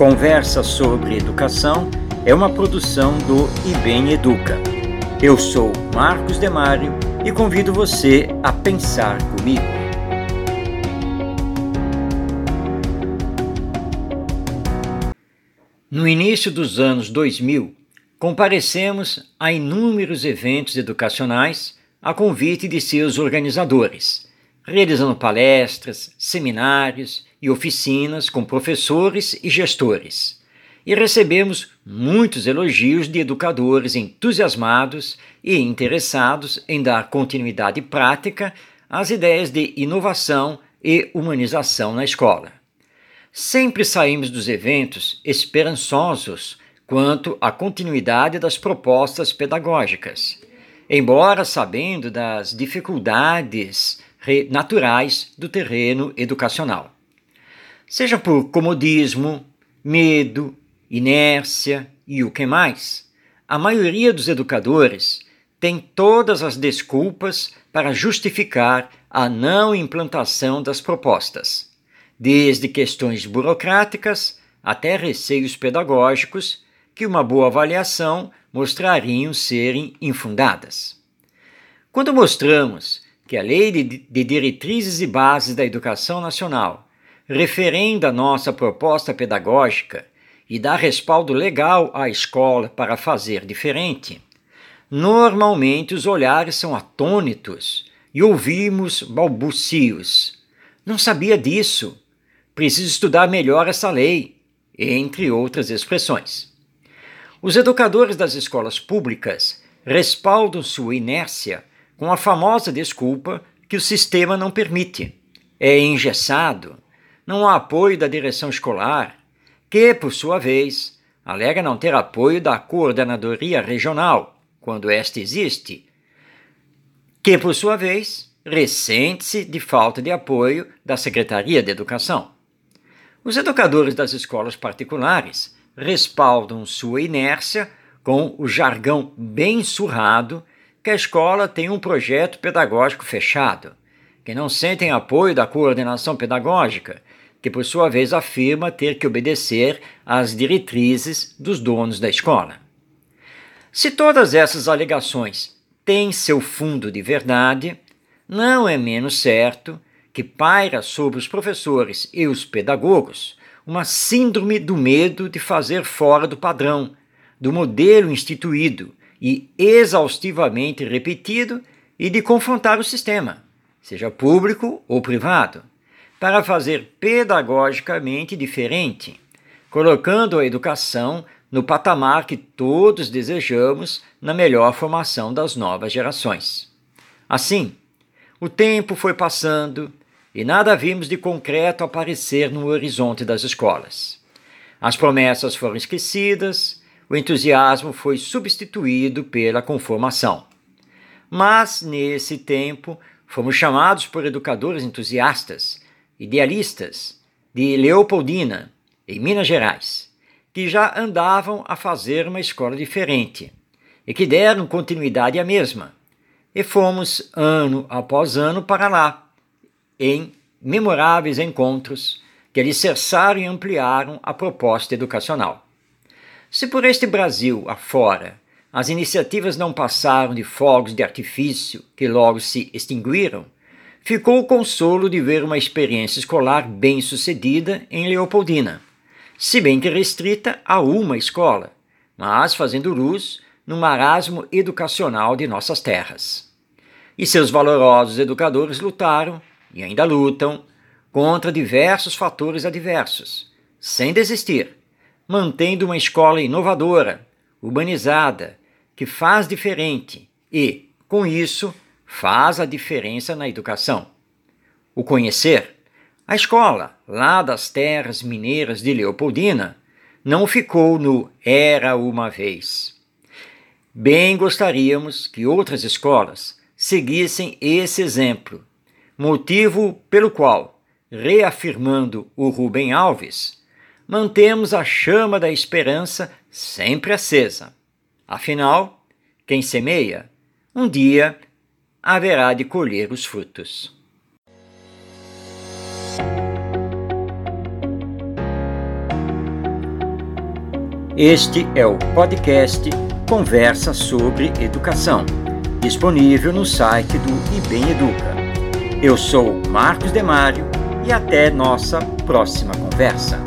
Conversa sobre Educação é uma produção do IBEM Educa. Eu sou Marcos Demário e convido você a pensar comigo. No início dos anos 2000, comparecemos a inúmeros eventos educacionais a convite de seus organizadores, realizando palestras, seminários e oficinas com professores e gestores. E recebemos muitos elogios de educadores entusiasmados e interessados em dar continuidade prática às ideias de inovação e humanização na escola. Sempre saímos dos eventos esperançosos quanto à continuidade das propostas pedagógicas embora sabendo das dificuldades naturais do terreno educacional. Seja por comodismo, medo, inércia e o que mais, a maioria dos educadores tem todas as desculpas para justificar a não implantação das propostas, desde questões burocráticas até receios pedagógicos que uma boa avaliação mostrariam serem infundadas. Quando mostramos que a Lei de Diretrizes e Bases da Educação Nacional referenda nossa proposta pedagógica e dá respaldo legal à escola para fazer diferente, normalmente os olhares são atônitos e ouvimos balbucios. Não sabia disso. Preciso estudar melhor essa lei, entre outras expressões. Os educadores das escolas públicas respaldam sua inércia com a famosa desculpa que o sistema não permite. É engessado, não há apoio da direção escolar, que, por sua vez, alega não ter apoio da coordenadoria regional, quando esta existe, que, por sua vez, ressente-se de falta de apoio da Secretaria de Educação. Os educadores das escolas particulares respaldam sua inércia com o jargão bem surrado que a escola tem um projeto pedagógico fechado, que não sentem apoio da coordenação pedagógica, que por sua vez afirma ter que obedecer às diretrizes dos donos da escola. Se todas essas alegações têm seu fundo de verdade, não é menos certo que paira sobre os professores e os pedagogos uma síndrome do medo de fazer fora do padrão, do modelo instituído e exaustivamente repetido e de confrontar o sistema, seja público ou privado, para fazer pedagogicamente diferente, colocando a educação no patamar que todos desejamos na melhor formação das novas gerações. Assim, o tempo foi passando e nada vimos de concreto aparecer no horizonte das escolas. As promessas foram esquecidas, o entusiasmo foi substituído pela conformação. Mas, nesse tempo, fomos chamados por educadores entusiastas, idealistas, de Leopoldina, em Minas Gerais, que já andavam a fazer uma escola diferente e que deram continuidade à mesma. E fomos, ano após ano, para lá em memoráveis encontros que alicerçaram e ampliaram a proposta educacional. Se por este Brasil afora as iniciativas não passaram de fogos de artifício que logo se extinguiram, ficou o consolo de ver uma experiência escolar bem sucedida em Leopoldina, se bem que restrita a uma escola, mas fazendo luz no marasmo educacional de nossas terras. E seus valorosos educadores lutaram e ainda lutam contra diversos fatores adversos, sem desistir, mantendo uma escola inovadora, urbanizada, que faz diferente e, com isso, faz a diferença na educação. O conhecer, a escola, lá das terras mineiras de Leopoldina, não ficou no era uma vez. Bem gostaríamos que outras escolas seguissem esse exemplo motivo pelo qual, reafirmando o Rubem Alves, mantemos a chama da esperança sempre acesa. Afinal, quem semeia, um dia haverá de colher os frutos. Este é o podcast Conversa sobre Educação, disponível no site do IBEM Educa. Eu sou Marcos Demário e até nossa próxima conversa.